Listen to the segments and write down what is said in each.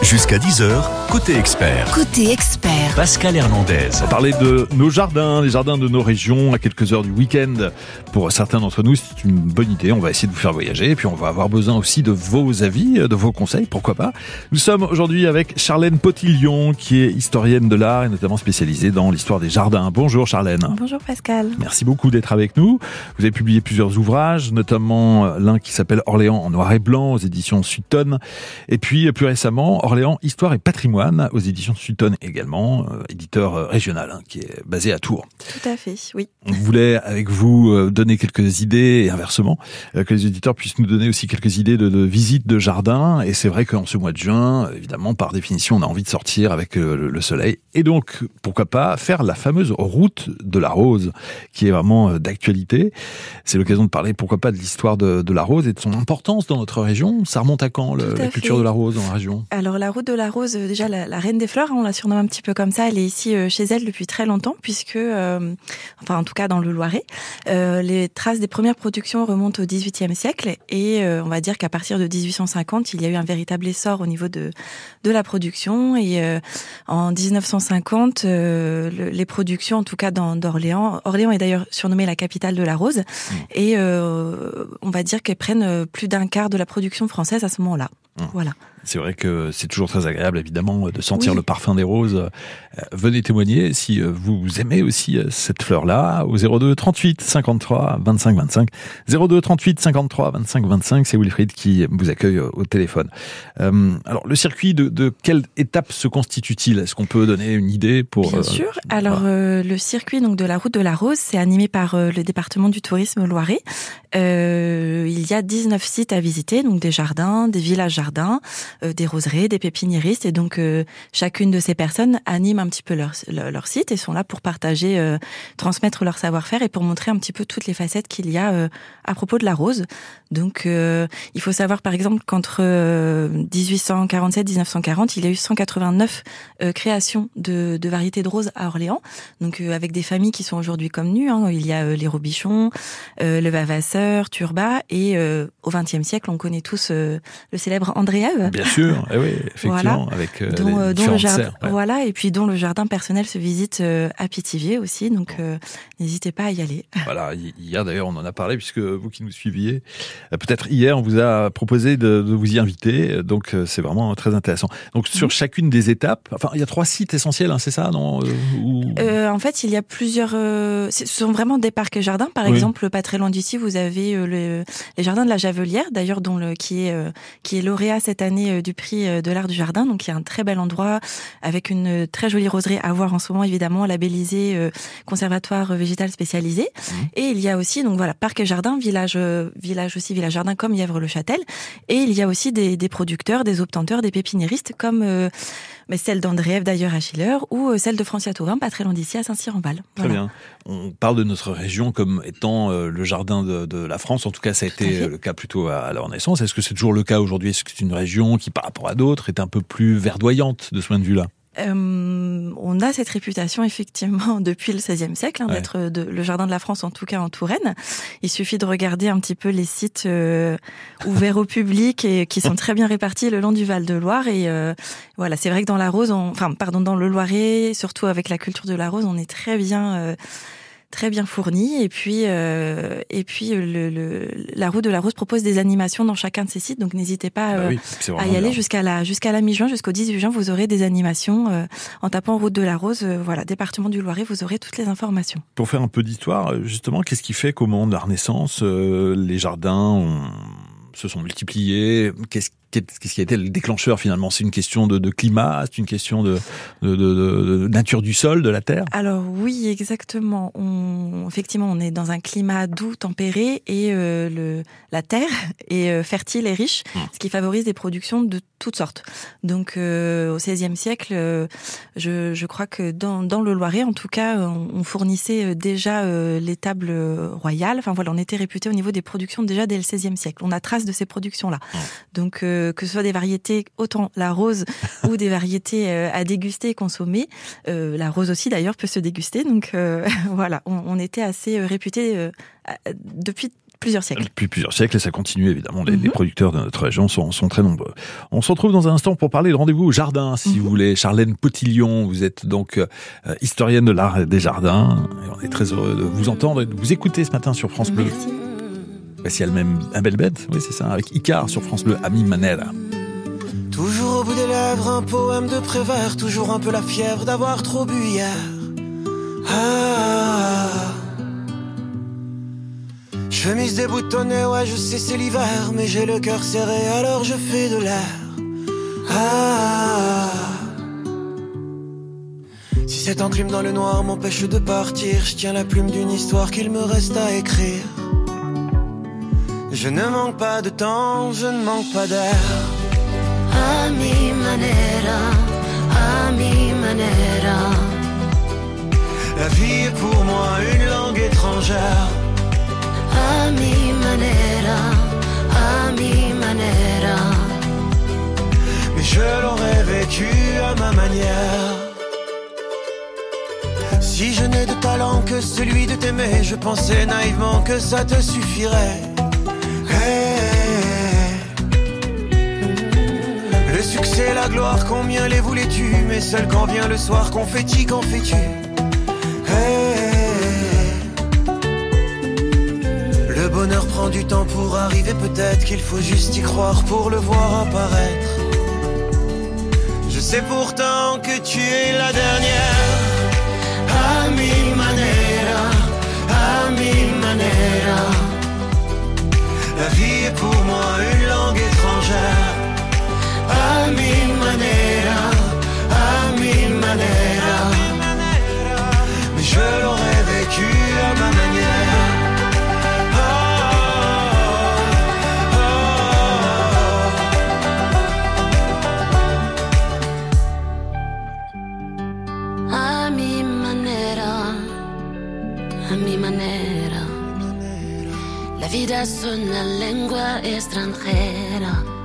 Jusqu'à 10h, côté expert. Côté expert, Pascal Hernandez. On va parler de nos jardins, les jardins de nos régions, à quelques heures du week-end. Pour certains d'entre nous, c'est une bonne idée. On va essayer de vous faire voyager. Et puis, on va avoir besoin aussi de vos avis, de vos conseils, pourquoi pas. Nous sommes aujourd'hui avec Charlène Potillon, qui est historienne de l'art et notamment spécialisée dans l'histoire des jardins. Bonjour Charlène. Bonjour Pascal. Merci beaucoup d'être avec nous. Vous avez publié plusieurs ouvrages, notamment l'un qui s'appelle Orléans en noir et blanc aux éditions Sutton. Et puis, plus récemment, Orléans, Histoire et Patrimoine aux éditions Sutton également, euh, éditeur euh, régional hein, qui est basé à Tours. Tout à fait, oui. On voulait avec vous euh, donner quelques idées et inversement que les éditeurs puissent nous donner aussi quelques idées de, de visites de jardin. Et c'est vrai qu'en ce mois de juin, évidemment, par définition, on a envie de sortir avec le, le soleil. Et donc, pourquoi pas faire la fameuse route de la rose qui est vraiment d'actualité. C'est l'occasion de parler, pourquoi pas, de l'histoire de, de, la rose et de son importance dans notre région. Ça remonte à quand le, la culture de la rose dans la région? Alors la route de la rose, euh, déjà la, reine des fleurs, hein, on la surnomme un petit peu comme ça. Elle est ici euh, chez elle depuis très longtemps, puisque, euh, enfin en tout cas dans le Loiret, les traces des premières productions remontent au XVIIIe siècle, et on va dire qu'à partir de 1850, il y a eu un véritable essor au niveau de de la production. Et en 1950, les productions, en tout cas dans d'Orléans, Orléans est d'ailleurs surnommée la capitale de la rose, mmh. et on va dire qu'elles prennent plus d'un quart de la production française à ce moment-là. Mmh. Voilà. C'est vrai que c'est toujours très agréable, évidemment, de sentir le parfum des roses. Euh, venez témoigner si euh, vous aimez aussi euh, cette fleur-là au 02 38 53 25 25. 02 38 53 25 25, c'est Wilfried qui vous accueille au téléphone. alors, le circuit, de, de quelle étape se constitue-t-il? Est-ce qu'on peut donner une idée pour... Bien sûr. Alors, le circuit donc de la route de la Rose, c'est animé par le département du tourisme Loiret. Il y a 19 sites à visiter, donc des jardins, des villages jardins, euh, des roseries, des pépiniéristes, et donc euh, chacune de ces personnes anime un petit peu leur, leur, site et sont là pour partager, euh, transmettre leur savoir-faire et pour montrer un petit peu toutes les facettes qu'il y a à propos de la rose. Donc il faut savoir par exemple qu'entre 1847 1940, il y a eu 189 créations de, de, variétés de roses à Orléans, donc avec des familles qui sont aujourd'hui connues. Hein. Il y a les Robichons, le Turba, et au XXe siècle, on connaît tous le célèbre Andréave. Bien sûr, eh oui, effectivement, avec euh, dont, euh, le jardin, voilà, et puis dont le jardin personnel se visite euh, à Pithiviers aussi, donc n'hésitez pas à y aller. Voilà, hier d'ailleurs on en a parlé puisque vous qui nous suiviez, peut-être hier on vous a proposé de, de vous y inviter, donc c'est vraiment très intéressant. Donc sur chacune des étapes, enfin il y a trois sites essentiels, hein, c'est ça, non En fait, il y a plusieurs, ce sont vraiment des parcs et jardins. Par exemple, pas très loin d'ici, vous avez le, les jardins de la Javelière, d'ailleurs dont le qui est qui est lauréat cette année euh, du prix euh, de l'art du jardin. Donc il y a un très bel endroit avec une très jolie roseraie à voir en ce moment évidemment, labellisé euh, conservatoire végétal spécialisé. Mmh. Et il y a aussi donc voilà parc et jardin, village village aussi village jardin comme Yèvre-le-Châtel. Et il y a aussi des, des producteurs, des obtenteurs, des pépiniéristes comme mais celle d'Andréev d'ailleurs à Schiller ou celle de Francia Tauvin, pas très loin d'ici à Saint-Cyr-en-Bal. Très bien. On parle de notre région comme étant le jardin de, de, la France. En tout cas, ça a été le cas plutôt à la Renaissance. Est-ce que c'est toujours le cas aujourd'hui? Est-ce que c'est une région qui, par rapport à d'autres, est un peu plus verdoyante de ce point de vue-là? Euh, on a cette réputation effectivement depuis le XVIe siècle hein, d'être le jardin de la France, en tout cas en Touraine. Il suffit de regarder un petit peu les sites euh, ouverts au public et qui sont très bien répartis le long du Val de Loire. Et euh, voilà, c'est vrai que dans la Rose, enfin pardon, dans le Loiret, surtout avec la culture de la Rose, on est très bien très bien fourni. Et puis, euh, et puis le, le, la route de la Rose propose des animations dans chacun de ces sites. Donc n'hésitez pas bah euh, à y aller jusqu'à la jusqu'à la mi-juin, jusqu'au 18 juin. Vous aurez des animations euh, en tapant route de la Rose. Euh, voilà, département du Loiret, vous aurez toutes les informations. Pour faire un peu d'histoire, justement, qu'est-ce qui fait qu'au moment de la Renaissance, les jardins ont se sont multipliés? Qu'est-ce Qu'est-ce qui a été le déclencheur finalement? C'est une question de, de climat, c'est une question de, de, de, nature du sol, de la terre? Alors oui, exactement. On, effectivement, on est dans un climat doux, tempéré, et euh, le, la terre est euh, fertile et riche, mmh. ce qui favorise des productions de toutes sortes. Donc euh, au XVIe siècle, je, je, crois que dans, dans, le Loiret, en tout cas, on, on fournissait déjà les tables royales. Enfin voilà, on était réputé au niveau des productions déjà dès le XVIe siècle. On a trace de ces productions-là. Mmh. Donc que ce soit des variétés, autant la rose ou des variétés euh, à déguster et consommer. Euh, la rose aussi d'ailleurs peut se déguster. Donc euh, voilà, on, était assez réputé depuis plusieurs siècles. Depuis plusieurs siècles, et ça continue évidemment. Les, Mhm. les producteurs de notre région sont, sont très nombreux. On se retrouve dans un instant pour parler de rendez-vous au jardin, si Mhm. vous voulez. Charlène Potillon, vous êtes donc euh, historienne de l'art et des jardins, et on est très heureux de vous entendre et de vous écouter ce matin sur France Bleu. Merci. Voici elle-même un belle bête, oui c'est ça, avec Icar sur France Bleu, Ami Manera. Toujours au bout des lèvres, un poème de Prévert, toujours un peu la fièvre d'avoir trop bu hier. Ah. Chemise déboutonnée, ouais, je sais c'est l'hiver, mais j'ai le cœur serré, alors je fais de l'air. Ah. Si cette enclume dans le noir m'empêche de partir, je tiens la plume d'une histoire qu'il me reste à écrire. Je ne manque pas de temps, je ne manque pas d'air. A mi manera, a mi manera. La vie est pour moi une langue étrangère. A mi manera, a mi manera. Mais je l'aurais vécu à ma manière. Si je n'ai de talent que celui de t'aimer, je pensais naïvement que ça te suffirait. Succès, la gloire, combien les voulais-tu? Mais seul quand vient le soir, confetti, qu'en fais-tu? Hey. Le bonheur prend du temps pour arriver, peut-être qu'il faut juste y croire pour le voir apparaître. Je sais pourtant que tu es la dernière. A mi manera, a mi manera. La vie est pour moi une langue étrangère. A mi manera, a mi manera. Mais je l'aurais vécu à ma manière. La vida es una lengua extranjera.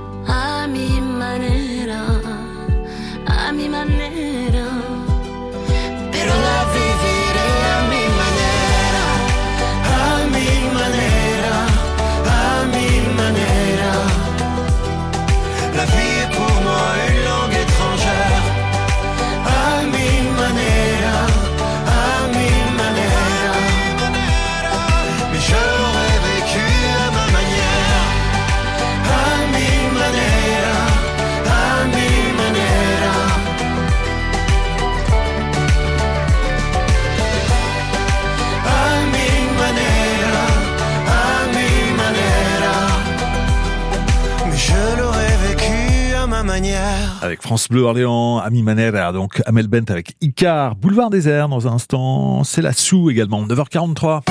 France Bleu Orléans, Ami Manera, donc Amel Bent avec Icar, Boulevard désert dans un instant, c'est la sous également, 9h43.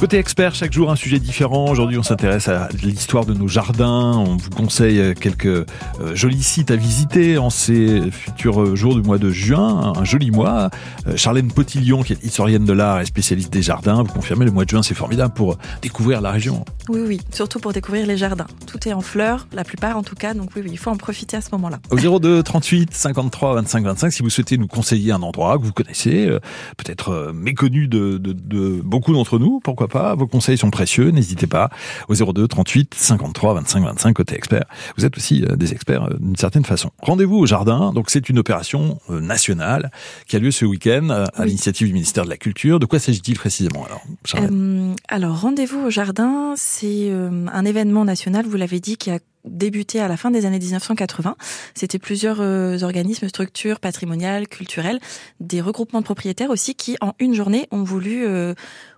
Côté expert, chaque jour un sujet différent. Aujourd'hui, on s'intéresse à l'histoire de nos jardins. On vous conseille quelques euh, jolis sites à visiter en ces futurs jours du mois de juin. Un joli mois. Euh, Charlène Potillon, qui est historienne de l'art et spécialiste des jardins, vous confirmez le mois de juin, c'est formidable pour découvrir la région. Oui, oui, surtout pour découvrir les jardins. Tout est en fleurs, la plupart en tout cas, donc oui, oui, il faut en profiter à ce moment-là. Au 02 38 53 25 25, si vous souhaitez nous conseiller un endroit que vous connaissez, euh, peut-être euh, méconnu de, de, de beaucoup d'entre nous, pourquoi pas, vos conseils sont précieux, n'hésitez pas au 02 38 53 25 25 côté expert. Vous êtes aussi euh, des experts euh, d'une certaine façon. Rendez-vous au jardin, donc c'est une opération euh, nationale qui a lieu ce week-end à Oui. l'initiative du ministère de la Culture. De quoi s'agit-il précisément alors Euh, alors, rendez-vous au jardin, c'est un événement national, vous l'avez dit, qui a débuté à la fin des années 1980. C'était plusieurs euh, organismes, structures patrimoniales, culturelles, des regroupements de propriétaires aussi, qui en une journée ont voulu euh,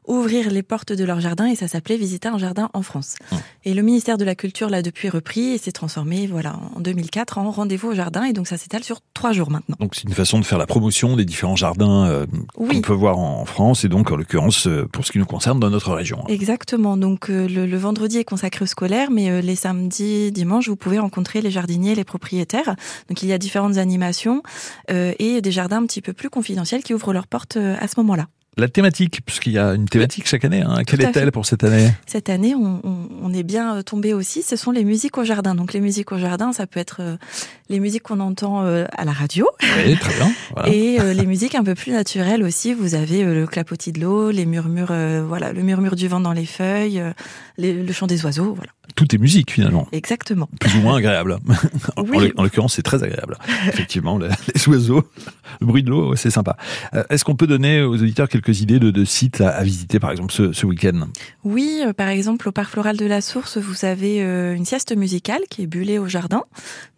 ouvrir les portes de leur jardin et ça s'appelait Visiter un jardin en France. Mmh. Et le ministère de la Culture l'a depuis repris et s'est transformé, voilà, en 2004 en rendez-vous au jardin et donc ça s'étale sur trois jours maintenant. Donc c'est une façon de faire la promotion des différents jardins euh, qu'on peut voir en France et donc en l'occurrence euh, pour ce qui nous concerne dans notre région. Exactement. Donc euh, le, le vendredi est consacré au scolaire, mais euh, les samedis, dimanches, vous pouvez rencontrer les jardiniers, les propriétaires. Donc il y a différentes animations et des jardins un petit peu plus confidentiels qui ouvrent leurs portes à ce moment-là. La thématique, puisqu'il y a une thématique chaque année, hein. quelle est-elle pour cette année? Cette année, on, on- on est bien euh, tombé aussi. Ce sont les musiques au jardin. Donc les musiques au jardin, ça peut être euh, les musiques qu'on entend euh, à la radio. Oui, très bien. Voilà. Et euh, les musiques un peu plus naturelles aussi. Vous avez euh, le clapotis de l'eau, les murmures, voilà, le murmure du vent dans les feuilles, les- le chant des oiseaux, voilà. Tout est musique finalement. Exactement. Plus ou moins agréable. En- Oui. L'occurrence, c'est très agréable. Effectivement, le- les oiseaux, le bruit de l'eau, c'est sympa. Est-ce qu'on peut donner aux auditeurs quelques idées de, de sites à, à visiter, par exemple, ce, ce week-end? Oui, par exemple, au parc floral de la Source, vous avez une sieste musicale qui est bullée au jardin.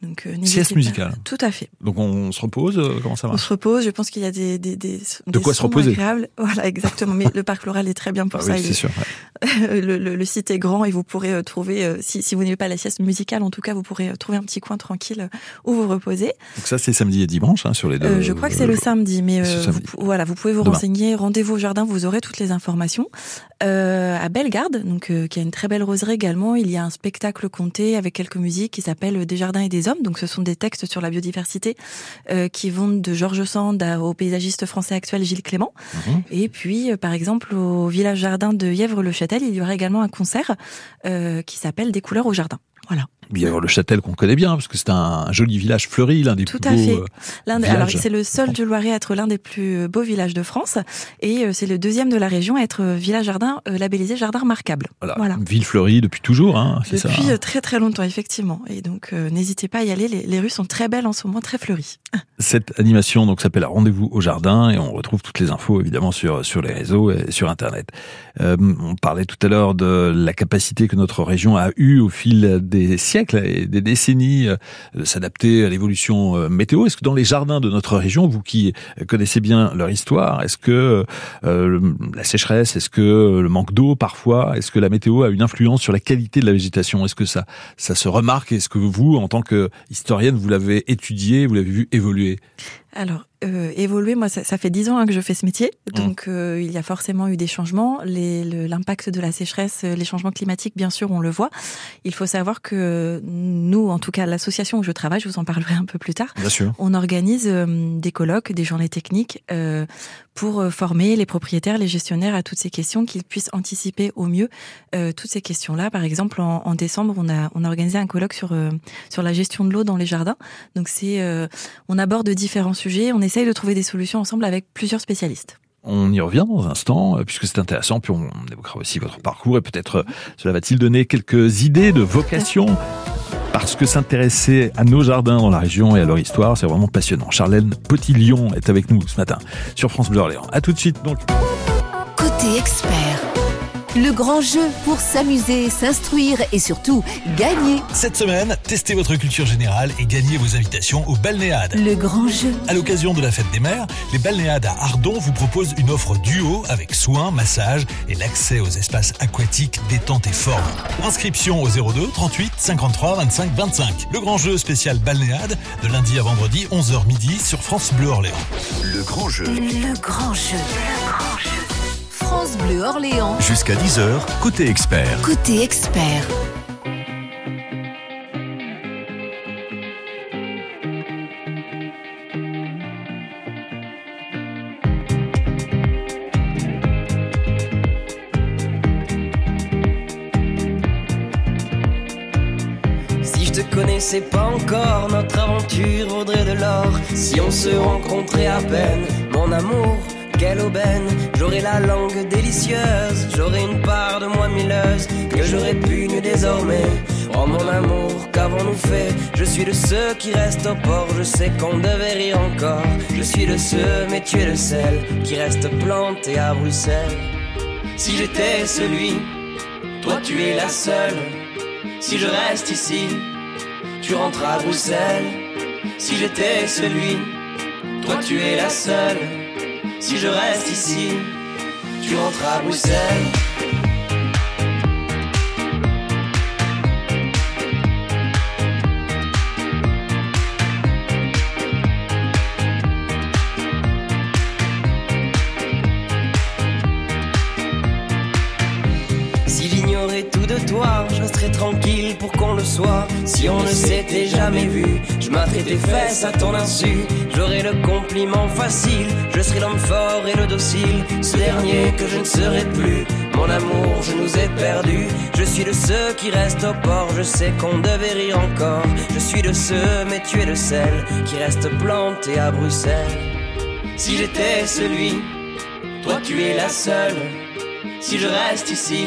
Donc, n'hésitez Sieste pas. musicale. Tout à fait. Donc on se repose euh, Comment ça On marche se repose. Je pense qu'il y a des, des, des, De des quoi se reposer. agréables. Voilà, exactement. Mais le parc floral est très bien pour Ah ça. oui, c'est est- sûr. ouais. le, le- le site est grand et vous pourrez euh, trouver, euh, si, si vous n'avez pas la sieste musicale, en tout cas, vous pourrez trouver un petit coin tranquille où vous reposer. Donc ça, c'est samedi et dimanche hein, sur les deux. Euh, je crois que c'est le samedi, mais euh, samedi. vous voilà, vous pouvez vous Demain. renseigner. Rendez-vous au jardin, vous aurez toutes les informations. Euh, à Bellegarde, donc qui a une très belle roseraie également, il y a un spectacle compté avec quelques musiques qui s'appelle Des jardins et des hommes. Donc ce sont des textes sur la biodiversité euh, qui vont de Georges Sand à- au paysagiste français actuel Gilles Clément. Mhm. Et puis, euh, par exemple, au village jardin de Yèvre-le-Châtel, il y aura également un concert euh, qui s'appelle Des couleurs au jardin. Voilà. Il y a le Châtel qu'on connaît bien, parce que c'est un joli village fleuri, l'un des Tout plus à beaux. fait. euh, alors c'est le seul du Loiret à être l'un des plus beaux villages de France et euh, c'est le deuxième de la région à être euh, village jardin euh, labellisé jardin remarquable. voilà. Voilà. Une ville fleurie depuis toujours, hein, c'est ça. Depuis hein. euh, très très longtemps effectivement et donc euh, n'hésitez pas à y aller. Les, les rues sont très belles en ce moment, très fleuries. Cette animation donc s'appelle Rendez-vous au jardin et on retrouve toutes les infos évidemment sur sur les réseaux et sur internet. Euh, on parlait tout à l'heure de la capacité que notre région a eue au fil des siècles et des décennies euh, de s'adapter à l'évolution euh, météo. Est-ce que dans les jardins de notre région, vous qui connaissez bien leur histoire, est-ce que euh, la sécheresse, est-ce que le manque d'eau parfois, est-ce que la météo a une influence sur la qualité de la végétation? Est-ce que ça ça se remarque? Est-ce que vous, en tant que historienne, vous l'avez étudié, vous l'avez vu évoluer? Alors, euh, évoluer, moi, ça, ça fait dix ans hein, que je fais ce métier, Mmh. donc euh, il y a forcément eu des changements. Le- L'impact de la sécheresse, euh, les changements climatiques, bien sûr, on le voit. Il faut savoir que nous, en tout cas, l'association où je travaille, je vous en parlerai un peu plus tard, Bien sûr. on organise euh, des colloques, des journées techniques euh, pour former les propriétaires, les gestionnaires à toutes ces questions, qu'ils puissent anticiper au mieux euh, toutes ces questions-là. Par exemple, en, en décembre, on a, on a organisé un colloque sur, euh, sur la gestion de l'eau dans les jardins. Donc, c'est, euh, on aborde différents sujets, on essaye de trouver des solutions ensemble avec plusieurs spécialistes. On y revient dans un instant, euh, puisque c'est intéressant, puis on évoquera aussi votre parcours, et peut-être euh, cela va-t-il donner quelques idées de vocation? Parce que s'intéresser à nos jardins dans la région et à leur histoire, c'est vraiment passionnant. Charlène Potillon est avec nous ce matin sur France Bleu Orléans. À tout de suite donc. Côté expert, le grand jeu pour s'amuser, s'instruire et surtout gagner. Cette semaine, testez votre culture générale et gagnez vos invitations au Balnéade. Le grand jeu. À l'occasion de la fête des mers, les Balnéades à Ardon vous proposent une offre duo avec soins, massages et l'accès aux espaces aquatiques, détente et forme. Inscription au 02 38 53 25 25. Le grand jeu spécial Balnéade de lundi à vendredi 11h midi sur France Bleu Orléans. Le grand jeu. Le grand jeu. Le grand jeu. France Bleu Orléans. Jusqu'à 10h, côté expert. Côté expert. Si je te connaissais pas encore, notre aventure vaudrait de l'or. Si on se rencontrait à peine, mon amour, J'aurais la langue délicieuse, j'aurais une part de moi milleuse que pu nu désormais. Oh mon amour, qu'avons-nous fait? Je suis de ceux qui restent au port, je sais qu'on devait rire encore. Je suis de ceux, mais tu es le seul, qui reste planté à Bruxelles. Si j'étais celui, toi tu es la seule. Si je reste ici, tu rentres à Bruxelles. Si j'étais celui, toi tu es la seule. Si je reste ici, tu rentres à Bruxelles. Je resterais tranquille pour qu'on le soit. Si on ne s'était jamais vu, je m'atterais tes fesses à ton insu. J'aurais le compliment facile, je serais l'homme fort et le docile. Ce dernier que je ne serai plus, Mon amour, je nous ai perdus. Je suis de ceux qui restent au port. Je sais qu'on devait rire encore. Je suis de ceux, mais tu es de celles qui restent plantées à Bruxelles. Si j'étais celui, toi tu es la seule. Si je reste ici,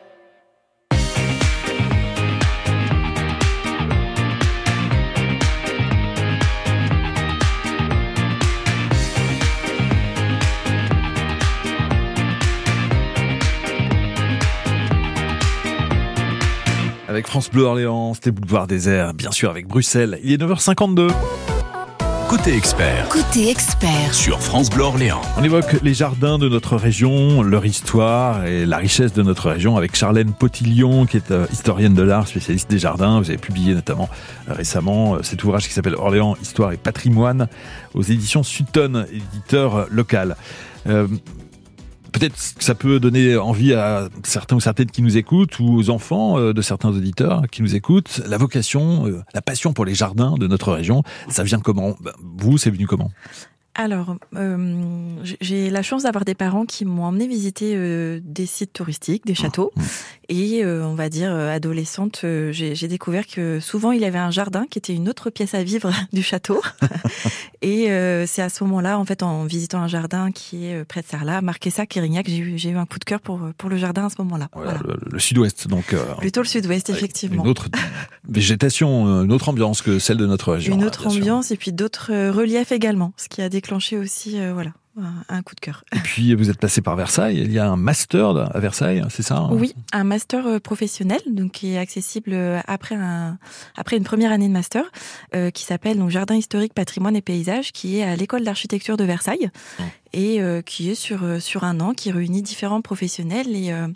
Avec France Bleu Orléans, c'était Boulevard Désert, bien sûr avec Bruxelles. Il est 9h52. Côté expert Côté expert, sur France Bleu Orléans. On évoque les jardins de notre région, leur histoire et la richesse de notre région avec Charlène Potillon, qui est euh, historienne de l'art, spécialiste des jardins. Vous avez publié notamment euh, récemment euh, cet ouvrage qui s'appelle Orléans, Histoire et Patrimoine aux éditions Sutton, éditeur local. Euh, Peut-être que ça peut donner envie à certains ou certaines qui nous écoutent ou aux enfants euh, de certains auditeurs qui nous écoutent. La vocation, euh, la passion pour les jardins de notre région, ça vient comment? Ben, Vous, c'est venu comment? Alors, euh, j'ai la chance d'avoir des parents qui m'ont emmené visiter euh, des sites touristiques, des châteaux. Et euh, on va dire, euh, adolescente, euh, j'ai découvert que souvent il avait un jardin qui était une autre pièce à vivre du château. et euh, c'est à ce moment-là, en fait, en visitant un jardin qui est près de Sarlat, Marquessac, Érignac, j'ai eu, j'ai eu un coup de cœur pour, pour le jardin à ce moment-là. Voilà, Voilà. Le, le sud-ouest, donc euh, Plutôt le sud-ouest, effectivement. Une autre végétation, une autre ambiance que celle de notre région. Une hein, autre sûr. ambiance et puis d'autres reliefs également, ce qui a déclenché aussi, euh, voilà, un, coup de cœur. Et puis vous êtes passé par Versailles. Il y a un master à Versailles, c'est ça hein Oui, un master euh, professionnel, donc qui est accessible euh, après un après une première année de master, euh, qui s'appelle donc Jardin historique, patrimoine et paysage, qui est à l'école d'architecture de Versailles Mmh. Et euh, qui est sur euh, sur un an, qui réunit différents professionnels et euh,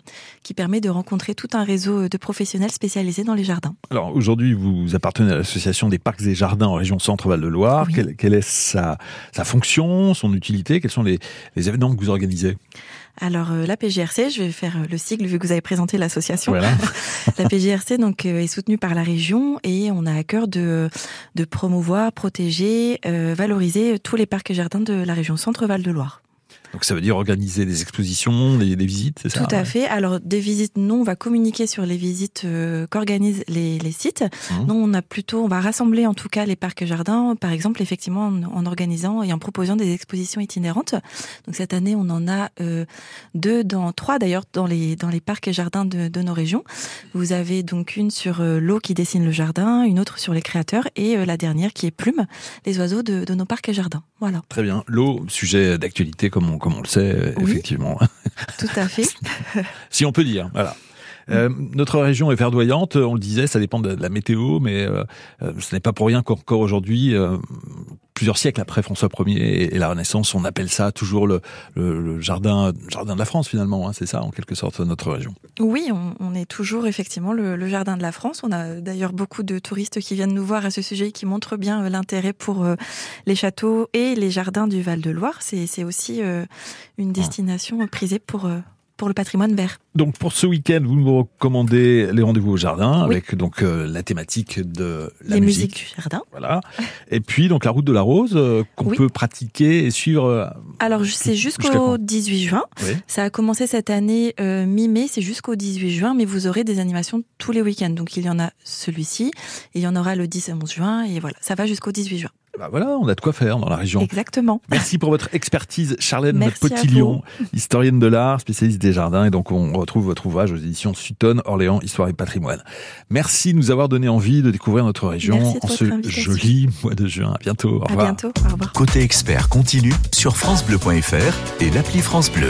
qui permet de rencontrer tout un réseau de professionnels spécialisés dans les jardins. Alors aujourd'hui, vous appartenez à l'association des parcs et jardins en région Centre-Val de Loire. Oui. Quelle, quelle est sa, sa fonction, son utilité? Quels sont les, les événements que vous organisez? Alors euh, la PGRC, je vais faire euh, le sigle vu que vous avez présenté l'association. Voilà. La PGRC donc euh, est soutenue par la région et on a à cœur de de promouvoir, protéger, euh, valoriser tous les parcs et jardins de la région Centre-Val de Loire. Donc ça veut dire organiser des expositions, des, des visites, c'est ça Tout à fait. Alors des visites, non, on va communiquer sur les visites euh, qu'organisent les, les sites. Mhm. Non, on a plutôt, on va rassembler en tout cas les parcs et jardins, par exemple, effectivement, en, en organisant et en proposant des expositions itinérantes. Donc cette année, on en a euh, deux, dans trois d'ailleurs, dans les dans les parcs et jardins de, de nos régions. Vous avez donc une sur euh, l'eau qui dessine le jardin, une autre sur les créateurs et la dernière qui est Plume, les oiseaux de, de nos parcs et jardins. Voilà, Très bien. L'eau, sujet d'actualité comme on, comme on le sait, euh, Oui. effectivement. tout à fait. si on peut dire. Voilà. Euh, notre région est verdoyante, on le disait, ça dépend de la météo, mais euh, euh, ce n'est pas pour rien qu'encore aujourd'hui, euh, plusieurs siècles après François Ier et, la Renaissance, on appelle ça toujours le, le, le jardin, jardin de la France finalement. Hein, c'est ça en quelque sorte notre région. Oui, on, on est toujours effectivement le, le jardin de la France. On a d'ailleurs beaucoup de touristes qui viennent nous voir à ce sujet, qui montrent bien euh, l'intérêt pour euh, les châteaux et les jardins du Val-de-Loire. C'est c'est aussi euh, une destination prisée pour euh, pour le patrimoine vert. Donc pour ce week-end, vous nous recommandez les rendez-vous au jardin Oui. avec donc euh, la thématique de la les musique. musiques du jardin. Voilà. Et puis donc la route de la rose euh, qu'on Oui. peut pratiquer et suivre. euh, Alors c'est jusqu'au quand? 18 juin. oui. Ça a commencé cette année mi-mai, c'est jusqu'au 18 juin, mais vous aurez des animations tous les week-ends. Donc il y en a celui-ci, et il y en aura le 10 et 11 juin, et voilà, ça va jusqu'au 18 juin. Bah voilà, on a de quoi faire dans la région. Exactement. Merci pour votre expertise, Charlène Merci à Potillon, historienne de l'art, spécialiste des jardins. Et donc, on retrouve votre ouvrage aux éditions Sutton, Orléans, Histoire et Patrimoine. Merci de nous avoir donné envie de découvrir notre région Merci en ce invitation. joli mois de juin. À bientôt. Au À revoir. bientôt. Au revoir. Côté expert continue sur FranceBleu.fr et l'appli France Bleu.